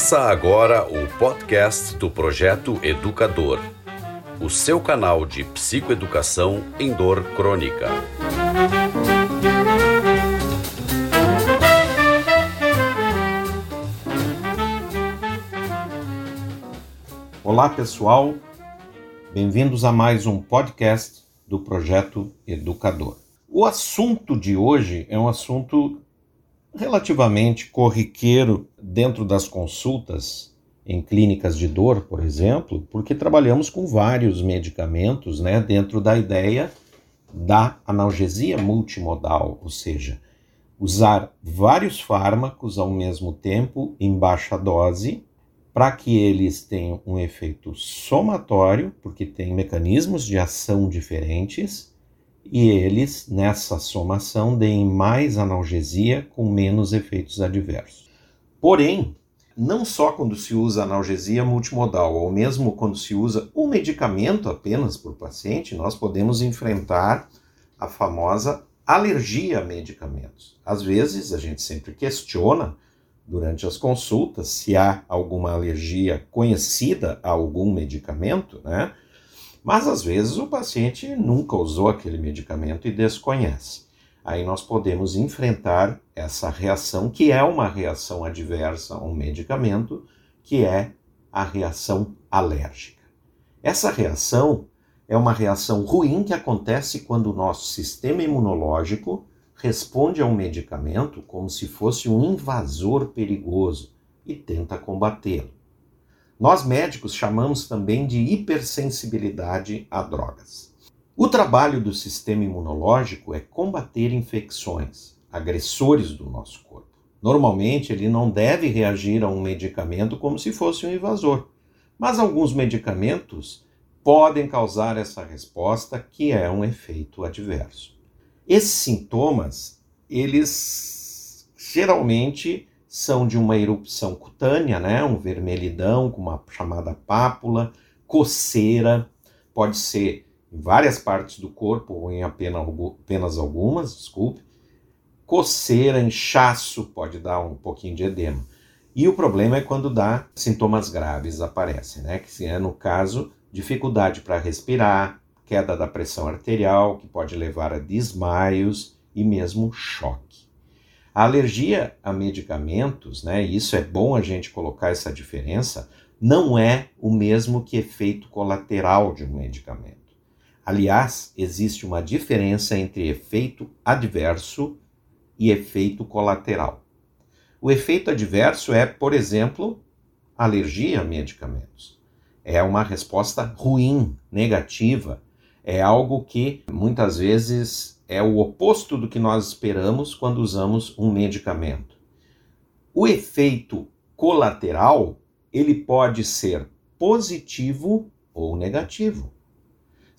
Começa agora o podcast do Projeto Educador, o seu canal de psicoeducação em dor crônica. Olá pessoal, bem-vindos a mais um podcast do Projeto Educador. O assunto de hoje é um assunto relativamente corriqueiro dentro das consultas em clínicas de dor, por exemplo, porque trabalhamos com vários medicamentos né, dentro da ideia da analgesia multimodal, ou seja, usar vários fármacos ao mesmo tempo em baixa dose para que eles tenham um efeito somatório, porque tem mecanismos de ação diferentes e eles, nessa somação, deem mais analgesia com menos efeitos adversos. Porém, não só quando se usa analgesia multimodal, ou mesmo quando se usa um medicamento apenas por paciente, nós podemos enfrentar a famosa alergia a medicamentos. Às vezes, a gente sempre questiona durante as consultas se há alguma alergia conhecida a algum medicamento, né? Mas às vezes o paciente nunca usou aquele medicamento e desconhece. Aí nós podemos enfrentar essa reação, que é uma reação adversa a um medicamento, que é a reação alérgica. Essa reação é uma reação ruim que acontece quando o nosso sistema imunológico responde a um medicamento como se fosse um invasor perigoso e tenta combatê-lo. Nós médicos chamamos também de hipersensibilidade a drogas. O trabalho do sistema imunológico é combater infecções, agressores do nosso corpo. Normalmente ele não deve reagir a um medicamento como se fosse um invasor, mas alguns medicamentos podem causar essa resposta que é um efeito adverso. Esses sintomas, eles geralmente são de uma erupção cutânea, né? um vermelhidão com uma chamada pápula, coceira, pode ser em várias partes do corpo ou em apenas, apenas algumas, desculpe. Coceira, inchaço, pode dar um pouquinho de edema. E o problema é quando dá sintomas graves aparecem, né? Que é no caso dificuldade para respirar, queda da pressão arterial, que pode levar a desmaios e mesmo choque. A alergia a medicamentos, né, isso é bom a gente colocar essa diferença, não é o mesmo que efeito colateral de um medicamento. Aliás, existe uma diferença entre efeito adverso e efeito colateral. O efeito adverso é, por exemplo, alergia a medicamentos. É uma resposta ruim, negativa, é algo que muitas vezes é o oposto do que nós esperamos quando usamos um medicamento. O efeito colateral, ele pode ser positivo ou negativo.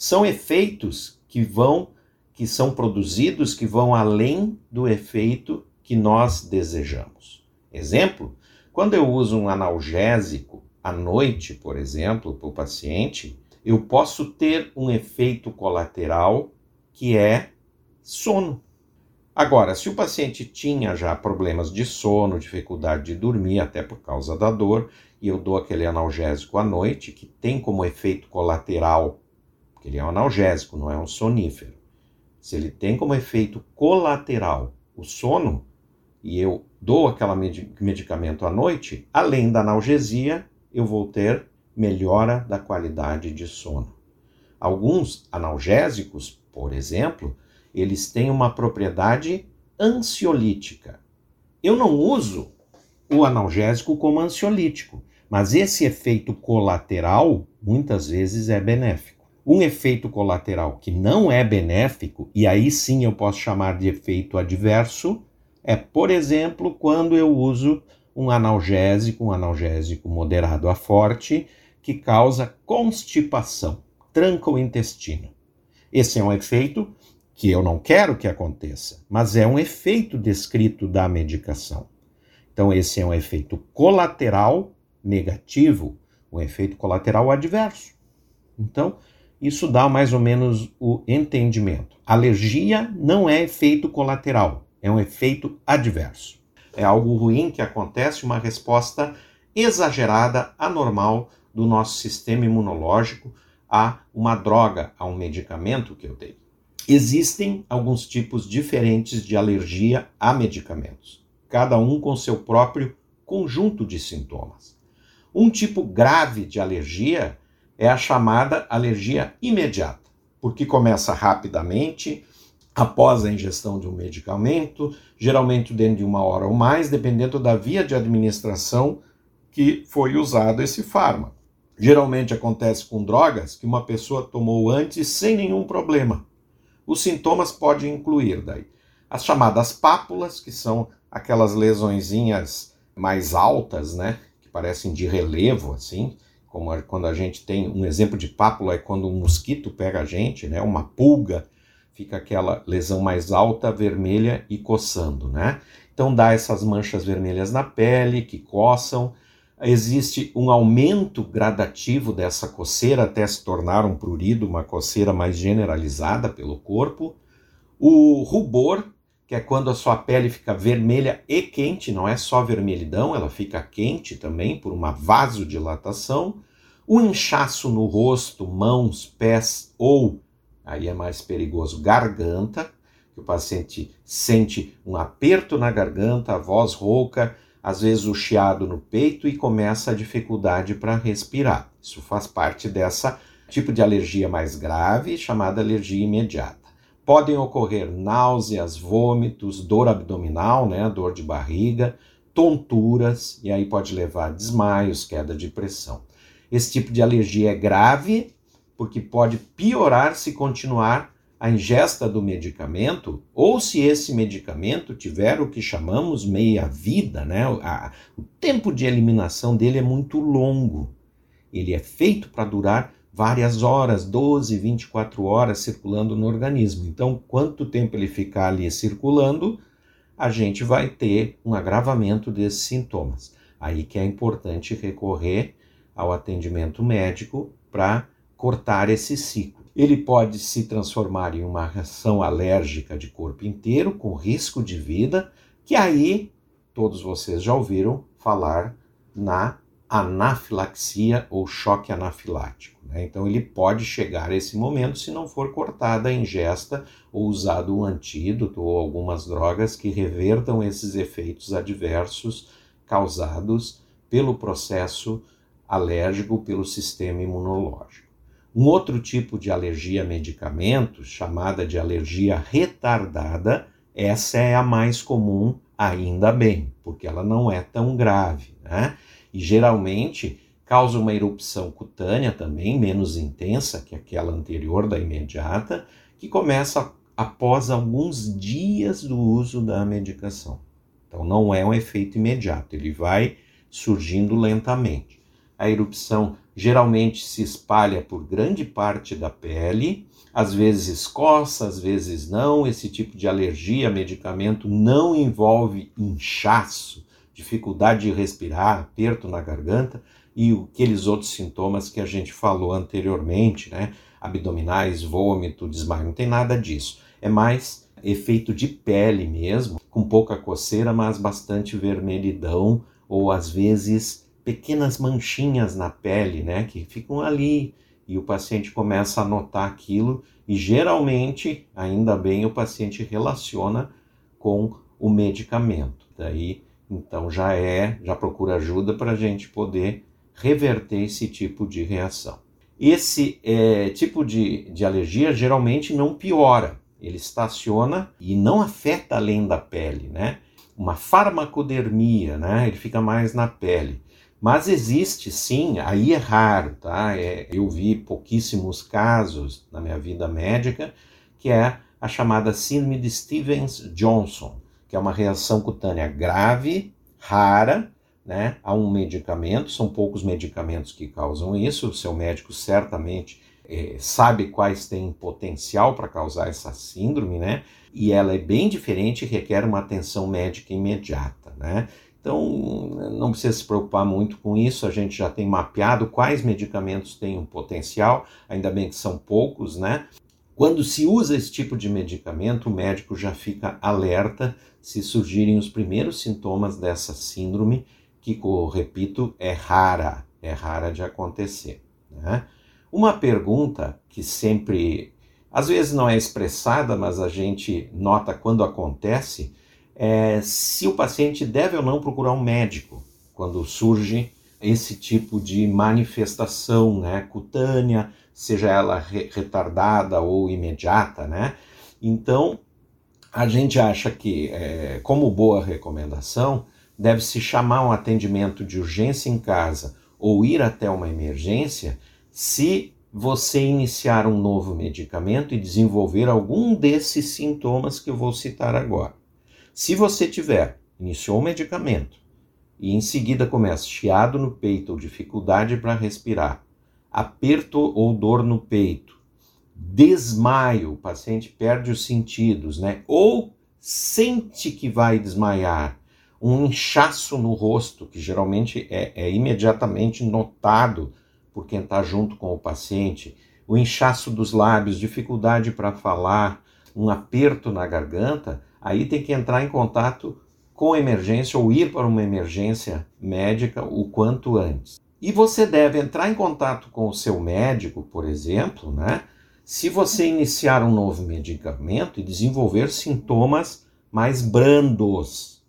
São efeitos que vão que são produzidos que vão além do efeito que nós desejamos. Exemplo, quando eu uso um analgésico à noite, por exemplo, para o paciente, eu posso ter um efeito colateral que é sono. Agora, se o paciente tinha já problemas de sono, dificuldade de dormir, até por causa da dor, e eu dou aquele analgésico à noite, que tem como efeito colateral, porque ele é um analgésico, não é um sonífero. Se ele tem como efeito colateral o sono, e eu dou aquele medicamento à noite, além da analgesia, eu vou ter melhora da qualidade de sono. Alguns analgésicos, por exemplo, eles têm uma propriedade ansiolítica. Eu não uso o analgésico como ansiolítico, mas esse efeito colateral muitas vezes é benéfico. Um efeito colateral que não é benéfico, e aí sim eu posso chamar de efeito adverso, é, por exemplo, quando eu uso um analgésico, um analgésico moderado a forte, que causa constipação, tranca o intestino. Esse é um efeito que eu não quero que aconteça, mas é um efeito descrito da medicação. Então, esse é um efeito colateral negativo, um efeito colateral adverso. Então, isso dá mais ou menos o entendimento. Alergia não é efeito colateral, é um efeito adverso. É algo ruim que acontece, uma resposta exagerada, anormal do nosso sistema imunológico a uma droga, a um medicamento que eu dei. Existem alguns tipos diferentes de alergia a medicamentos, cada um com seu próprio conjunto de sintomas. Um tipo grave de alergia é a chamada alergia imediata, porque começa rapidamente após a ingestão de um medicamento, geralmente dentro de uma hora ou mais, dependendo da via de administração que foi usado esse fármaco. Geralmente acontece com drogas que uma pessoa tomou antes sem nenhum problema. Os sintomas podem incluir daí as chamadas pápulas, que são aquelas lesõezinhas mais altas, né, que parecem de relevo assim, como quando a gente tem um exemplo de pápula é quando um mosquito pega a gente, né, uma pulga, fica aquela lesão mais alta, vermelha e coçando, né? Então dá essas manchas vermelhas na pele que coçam, existe um aumento gradativo dessa coceira até se tornar um prurido, uma coceira mais generalizada pelo corpo. O rubor, que é quando a sua pele fica vermelha e quente, não é só vermelhidão, ela fica quente também por uma vasodilatação. O inchaço no rosto, mãos, pés ou, aí é mais perigoso, garganta, que o paciente sente um aperto na garganta, a voz rouca, às vezes o chiado no peito e começa a dificuldade para respirar. Isso faz parte dessa tipo de alergia mais grave, chamada alergia imediata. Podem ocorrer náuseas, vômitos, dor abdominal, né, dor de barriga, tonturas, e aí pode levar a desmaios, queda de pressão. Esse tipo de alergia é grave porque pode piorar se continuar a ingesta do medicamento, ou se esse medicamento tiver o que chamamos meia-vida, né? A, o tempo de eliminação dele é muito longo. Ele é feito para durar várias horas, 12, 24 horas circulando no organismo. Então, quanto tempo ele ficar ali circulando, a gente vai ter um agravamento desses sintomas. Aí que é importante recorrer ao atendimento médico para cortar esse ciclo ele pode se transformar em uma reação alérgica de corpo inteiro, com risco de vida, que aí todos vocês já ouviram falar na anafilaxia ou choque anafilático. Né? Então, ele pode chegar a esse momento se não for cortada a ingesta ou usado um antídoto ou algumas drogas que revertam esses efeitos adversos causados pelo processo alérgico pelo sistema imunológico. Um outro tipo de alergia a medicamentos, chamada de alergia retardada, essa é a mais comum, ainda bem, porque ela não é tão grave, né? E geralmente causa uma erupção cutânea também, menos intensa que aquela anterior da imediata, que começa após alguns dias do uso da medicação. Então não é um efeito imediato, ele vai surgindo lentamente. A erupção geralmente se espalha por grande parte da pele, às vezes coça, às vezes não. Esse tipo de alergia a medicamento não envolve inchaço, dificuldade de respirar, aperto na garganta e aqueles outros sintomas que a gente falou anteriormente, né? Abdominais, vômito, desmaio, não tem nada disso. É mais efeito de pele mesmo, com pouca coceira, mas bastante vermelhidão ou às vezes pequenas manchinhas na pele, né, que ficam ali e o paciente começa a notar aquilo e geralmente, ainda bem, o paciente relaciona com o medicamento. Daí, então já é, já procura ajuda para a gente poder reverter esse tipo de reação. Esse é, tipo de, de alergia geralmente não piora, ele estaciona e não afeta além da pele, né? Uma farmacodermia, né? Ele fica mais na pele. Mas existe sim, aí é raro, tá? É, eu vi pouquíssimos casos na minha vida médica, que é a chamada síndrome de Stevens-Johnson, que é uma reação cutânea grave, rara, né, a um medicamento. São poucos medicamentos que causam isso. O seu médico certamente é, sabe quais têm potencial para causar essa síndrome, né? E ela é bem diferente e requer uma atenção médica imediata, né? Então, não precisa se preocupar muito com isso, a gente já tem mapeado quais medicamentos têm um potencial, ainda bem que são poucos, né? Quando se usa esse tipo de medicamento, o médico já fica alerta se surgirem os primeiros sintomas dessa síndrome que, repito, é rara, é rara de acontecer. Né? Uma pergunta que sempre, às vezes não é expressada, mas a gente nota quando acontece, é se o paciente deve ou não procurar um médico quando surge esse tipo de manifestação né, cutânea, seja ela re retardada ou imediata. Né? Então, a gente acha que, é, como boa recomendação, deve-se chamar um atendimento de urgência em casa ou ir até uma emergência se você iniciar um novo medicamento e desenvolver algum desses sintomas que eu vou citar agora. Se você tiver, iniciou o medicamento e em seguida começa chiado no peito ou dificuldade para respirar, aperto ou dor no peito, desmaio, o paciente perde os sentidos, né? Ou sente que vai desmaiar, um inchaço no rosto, que geralmente é, é imediatamente notado por quem está junto com o paciente, o inchaço dos lábios, dificuldade para falar, um aperto na garganta, aí tem que entrar em contato com emergência ou ir para uma emergência médica o quanto antes. E você deve entrar em contato com o seu médico, por exemplo, né? Se você iniciar um novo medicamento e desenvolver sintomas mais brandos,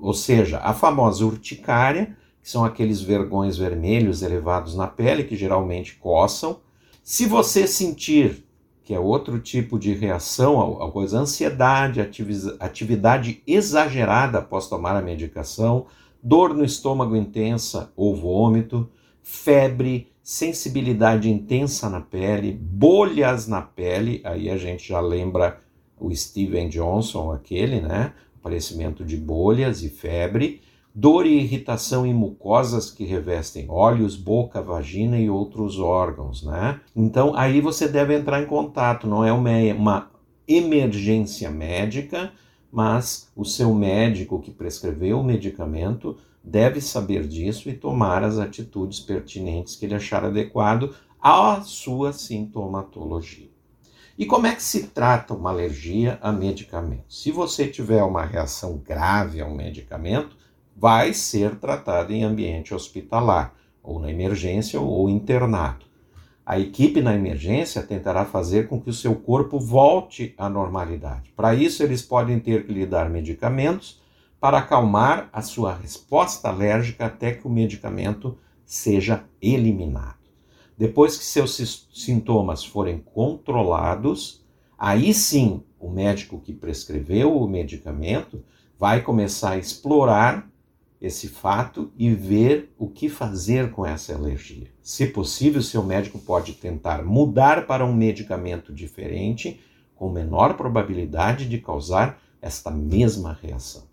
ou seja, a famosa urticária, que são aqueles vergões vermelhos elevados na pele que geralmente coçam. Se você sentir que é outro tipo de reação a coisa, ansiedade, atividade exagerada após tomar a medicação, dor no estômago intensa ou vômito, febre, sensibilidade intensa na pele, bolhas na pele, aí a gente já lembra o Steven Johnson, aquele, né? Aparecimento de bolhas e febre, dor e irritação em mucosas que revestem olhos, boca, vagina e outros órgãos, né? Então aí você deve entrar em contato, não é uma, uma emergência médica, mas o seu médico que prescreveu o medicamento deve saber disso e tomar as atitudes pertinentes que ele achar adequado à sua sintomatologia. E como é que se trata uma alergia a medicamentos? Se você tiver uma reação grave a um medicamento, vai ser tratado em ambiente hospitalar, ou na emergência ou internado. A equipe na emergência tentará fazer com que o seu corpo volte à normalidade. Para isso, eles podem ter que lhe dar medicamentos para acalmar a sua resposta alérgica até que o medicamento seja eliminado. Depois que seus sintomas forem controlados, aí sim o médico que prescreveu o medicamento vai começar a explorar esse fato e ver o que fazer com essa alergia. Se possível, seu médico pode tentar mudar para um medicamento diferente com menor probabilidade de causar esta mesma reação.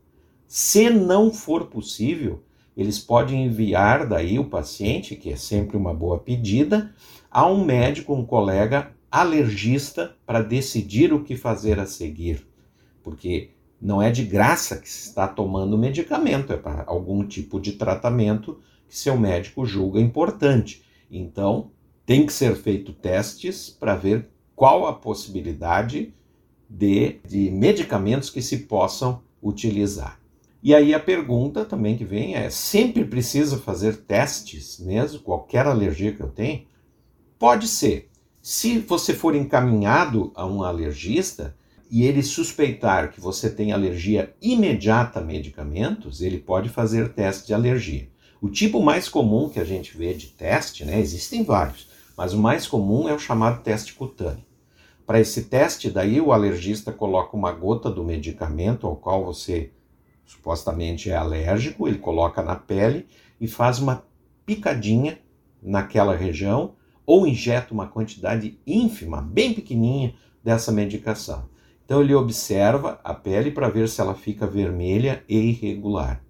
Se não for possível, eles podem enviar daí o paciente, que é sempre uma boa pedida, a um médico, um colega alergista para decidir o que fazer a seguir. Porque não é de graça que se está tomando medicamento, é para algum tipo de tratamento que seu médico julga importante. Então, tem que ser feito testes para ver qual a possibilidade de, de medicamentos que se possam utilizar. E aí a pergunta também que vem é: sempre precisa fazer testes mesmo? Qualquer alergia que eu tenho? Pode ser. Se você for encaminhado a um alergista, e ele suspeitar que você tem alergia imediata a medicamentos, ele pode fazer teste de alergia. O tipo mais comum que a gente vê de teste, né, existem vários, mas o mais comum é o chamado teste cutâneo. Para esse teste, daí o alergista coloca uma gota do medicamento ao qual você supostamente é alérgico, ele coloca na pele e faz uma picadinha naquela região ou injeta uma quantidade ínfima, bem pequenininha dessa medicação. Então ele observa a pele para ver se ela fica vermelha e irregular.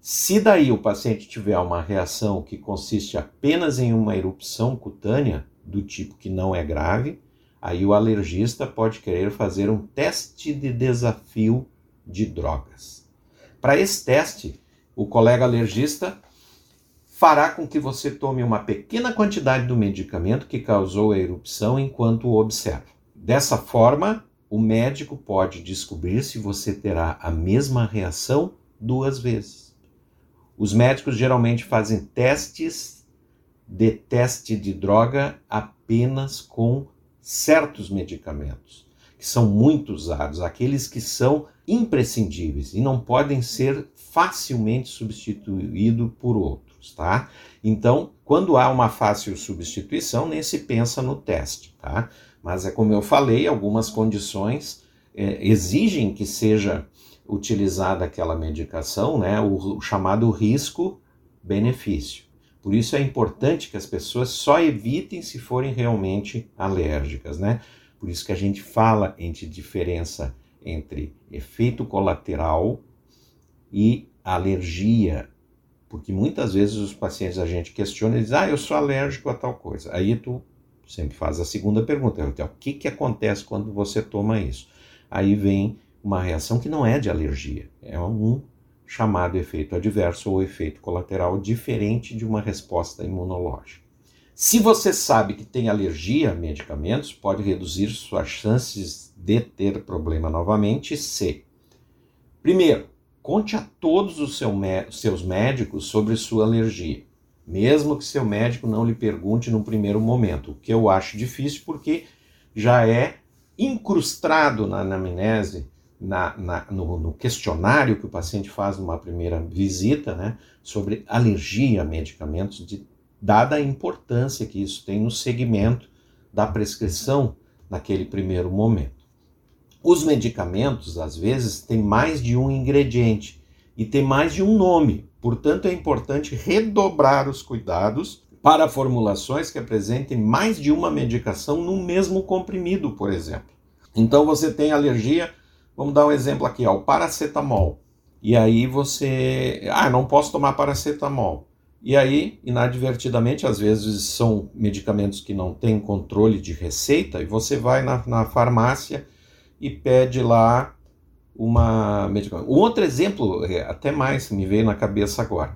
Se daí o paciente tiver uma reação que consiste apenas em uma erupção cutânea, do tipo que não é grave, aí o alergista pode querer fazer um teste de desafio de drogas. Para esse teste, o colega alergista fará com que você tome uma pequena quantidade do medicamento que causou a erupção enquanto o observa. Dessa forma, o médico pode descobrir se você terá a mesma reação duas vezes. Os médicos geralmente fazem testes de teste de droga apenas com certos medicamentos, que são muito usados, aqueles que são imprescindíveis e não podem ser facilmente substituídos por outros, tá? Então, quando há uma fácil substituição, nem se pensa no teste, tá? Mas é como eu falei, algumas condições é, exigem que seja utilizada aquela medicação, né, o, o chamado risco-benefício. Por isso é importante que as pessoas só evitem se forem realmente alérgicas, né? Por isso que a gente fala entre diferença entre efeito colateral e alergia, porque muitas vezes os pacientes a gente questiona e diz, ah, eu sou alérgico a tal coisa. Aí tu sempre faz a segunda pergunta, o que, que acontece quando você toma isso? Aí vem uma reação que não é de alergia, é um chamado efeito adverso ou efeito colateral diferente de uma resposta imunológica. Se você sabe que tem alergia a medicamentos, pode reduzir suas chances de ter problema novamente se, primeiro, conte a todos os seu, seus médicos sobre sua alergia, mesmo que seu médico não lhe pergunte no primeiro momento, o que eu acho difícil porque já é incrustado na anamnese na, na, no, no, questionário que o paciente faz numa primeira visita, né, sobre alergia a medicamentos, de, dada a importância que isso tem no segmento da prescrição naquele primeiro momento. Os medicamentos, às vezes, têm mais de um ingrediente e tem mais de um nome, portanto, é importante redobrar os cuidados para formulações que apresentem mais de uma medicação no mesmo comprimido, por exemplo. Então, você tem alergia Vamos dar um exemplo aqui, ó, o paracetamol. E aí você, ah, não posso tomar paracetamol. E aí, inadvertidamente, às vezes são medicamentos que não têm controle de receita, e você vai na, na farmácia e pede lá uma medicamento. Um outro exemplo, é, até mais, me veio na cabeça agora.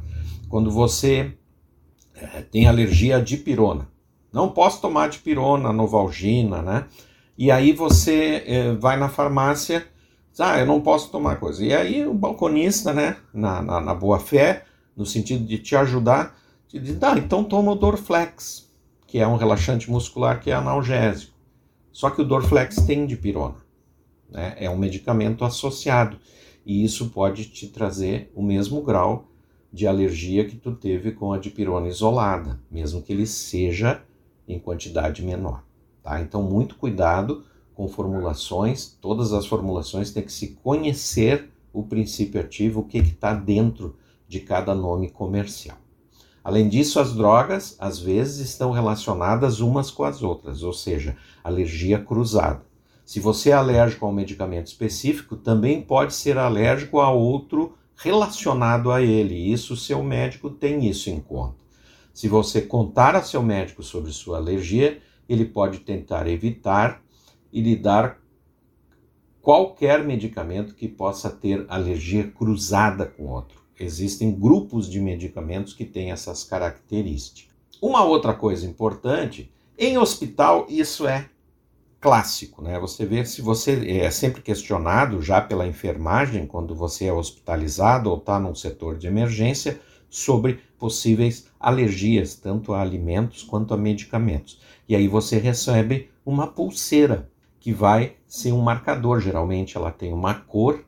Quando você é, tem alergia à dipirona. Não posso tomar dipirona, novalgina, né? E aí você é, vai na farmácia ah, eu não posso tomar coisa. E aí o balconista, né, na, na, na boa fé, no sentido de te ajudar, te diz, ah, então toma o Dorflex, que é um relaxante muscular que é analgésico. Só que o Dorflex tem dipirona, né? é um medicamento associado, e isso pode te trazer o mesmo grau de alergia que tu teve com a dipirona isolada, mesmo que ele seja em quantidade menor. Tá? Então, muito cuidado com formulações, todas as formulações têm que se conhecer o princípio ativo, o que está dentro de cada nome comercial. Além disso, as drogas às vezes estão relacionadas umas com as outras, ou seja, alergia cruzada. Se você é alérgico a um medicamento específico, também pode ser alérgico a outro relacionado a ele. Isso seu médico tem isso em conta. Se você contar a seu médico sobre sua alergia, ele pode tentar evitar e lhe dar qualquer medicamento que possa ter alergia cruzada com outro. Existem grupos de medicamentos que têm essas características. Uma outra coisa importante, em hospital isso é clássico, né? Você vê se você é sempre questionado já pela enfermagem quando você é hospitalizado ou está num setor de emergência sobre possíveis alergias, tanto a alimentos quanto a medicamentos. E aí você recebe uma pulseira que vai ser um marcador. Geralmente ela tem uma cor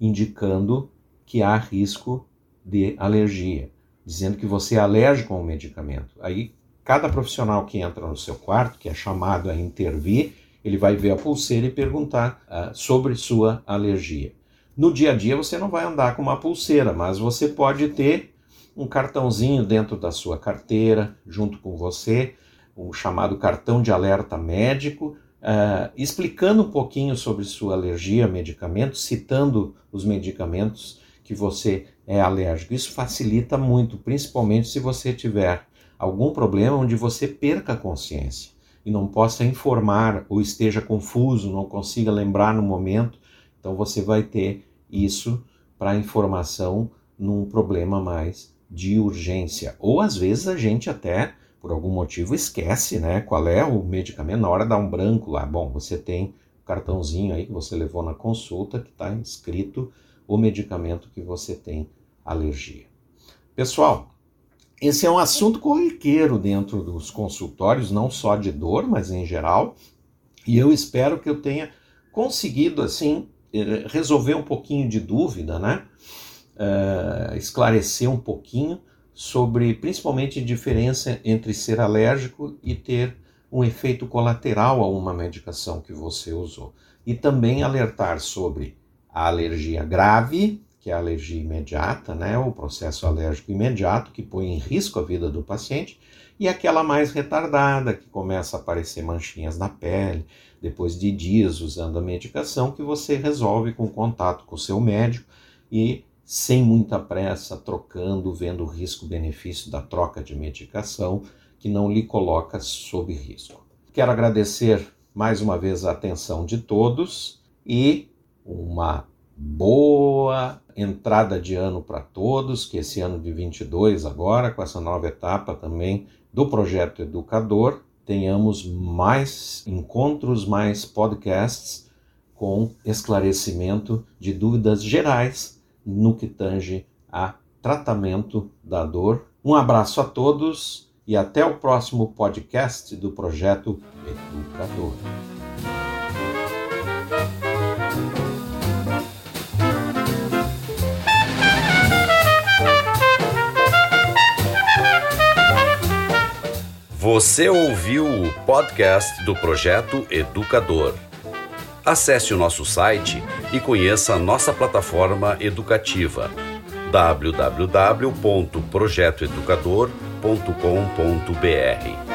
indicando que há risco de alergia, dizendo que você é alérgico ao medicamento. Aí cada profissional que entra no seu quarto, que é chamado a intervir, ele vai ver a pulseira e perguntar uh, sobre sua alergia. No dia a dia você não vai andar com uma pulseira, mas você pode ter um cartãozinho dentro da sua carteira, junto com você, um chamado cartão de alerta médico, uh, explicando um pouquinho sobre sua alergia a medicamentos, citando os medicamentos que você é alérgico. Isso facilita muito, principalmente se você tiver algum problema onde você perca a consciência e não possa informar ou esteja confuso, não consiga lembrar no momento. Então você vai ter isso para informação num problema mais de urgência. Ou às vezes a gente até por algum motivo esquece, né? Qual é o medicamento, na hora dá um branco lá. Bom, você tem o cartãozinho aí que você levou na consulta que está escrito o medicamento que você tem alergia. Pessoal, esse é um assunto corriqueiro dentro dos consultórios, não só de dor, mas em geral, e eu espero que eu tenha conseguido, assim, eh, resolver um pouquinho de dúvida, né? Uh, esclarecer um pouquinho sobre, principalmente, diferença entre ser alérgico e ter um efeito colateral a uma medicação que você usou. E também alertar sobre a alergia grave, que é a alergia imediata, né, o processo alérgico imediato que põe em risco a vida do paciente, e aquela mais retardada, que começa a aparecer manchinhas na pele, depois de dias usando a medicação, que você resolve com contato com o seu médico e sem muita pressa, trocando, vendo o risco-benefício da troca de medicação, que não lhe coloca sob risco. Quero agradecer mais uma vez a atenção de todos e uma boa entrada de ano para todos, que esse ano de 22 agora, com essa nova etapa também do projeto Educador, tenhamos mais encontros, mais podcasts com esclarecimento de dúvidas gerais no que tange a tratamento da dor. Um abraço a todos e até o próximo podcast do projeto Educador. Você ouviu o podcast do projeto Educador. Acesse o nosso site e conheça a nossa plataforma educativa www.projetoeducador.com.br.